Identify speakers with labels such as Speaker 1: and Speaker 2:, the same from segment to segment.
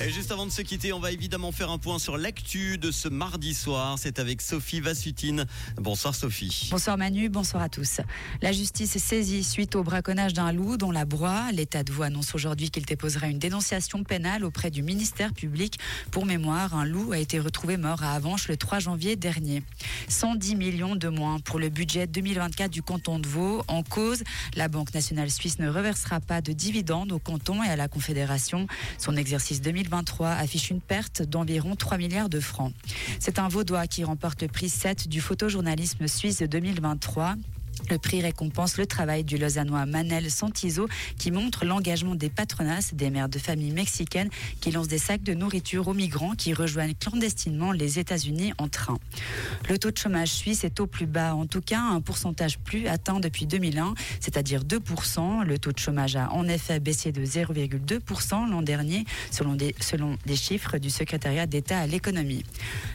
Speaker 1: Et juste avant de se quitter, on va évidemment faire un point sur l'actu de ce mardi soir. C'est avec Sophie Vassutine. Bonsoir Sophie.
Speaker 2: Bonsoir Manu, bonsoir à tous. La justice est saisie suite au braconnage d'un loup dans la broie. L'état de voix annonce aujourd'hui qu'il déposera une dénonciation pénale auprès du ministère public. Pour mémoire, un loup a été retrouvé mort à Avanches le 3 janvier dernier. 110 millions de moins pour le budget 2024 du canton de Vaud. En cause, la Banque nationale suisse ne reversera pas de dividendes au canton et à la Confédération. Son exercice 2024 2023 affiche une perte d'environ 3 milliards de francs. C'est un Vaudois qui remporte le prix 7 du photojournalisme suisse de 2023. Le prix récompense le travail du Lausannois Manel Santizo qui montre l'engagement des patronats des mères de familles mexicaines qui lancent des sacs de nourriture aux migrants qui rejoignent clandestinement les États-Unis en train. Le taux de chômage suisse est au plus bas, en tout cas un pourcentage plus atteint depuis 2001, c'est-à-dire 2%. Le taux de chômage a en effet baissé de 0,2% l'an dernier selon des, chiffres du secrétariat d'État à l'économie.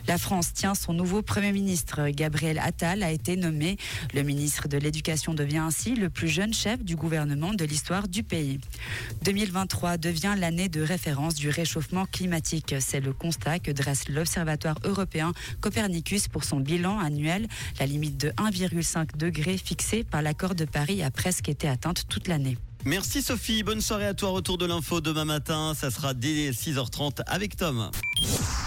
Speaker 2: La France tient son nouveau Premier ministre. Gabriel Attal a été nommé le ministre de l'éducation devient ainsi le plus jeune chef du gouvernement de l'histoire du pays. 2023 devient l'année de référence du réchauffement climatique. C'est le constat que dresse l'Observatoire européen Copernicus pour son bilan annuel. La limite de 1,5 degré fixée par l'accord de Paris a presque été atteinte toute l'année.
Speaker 1: Merci Sophie, bonne soirée à toi. Retour de l'info demain matin, ça sera dès 6h30 avec Tom.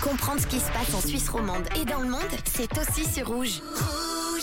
Speaker 3: Comprendre ce qui se passe en Suisse romande et dans le monde, c'est aussi sur rouge.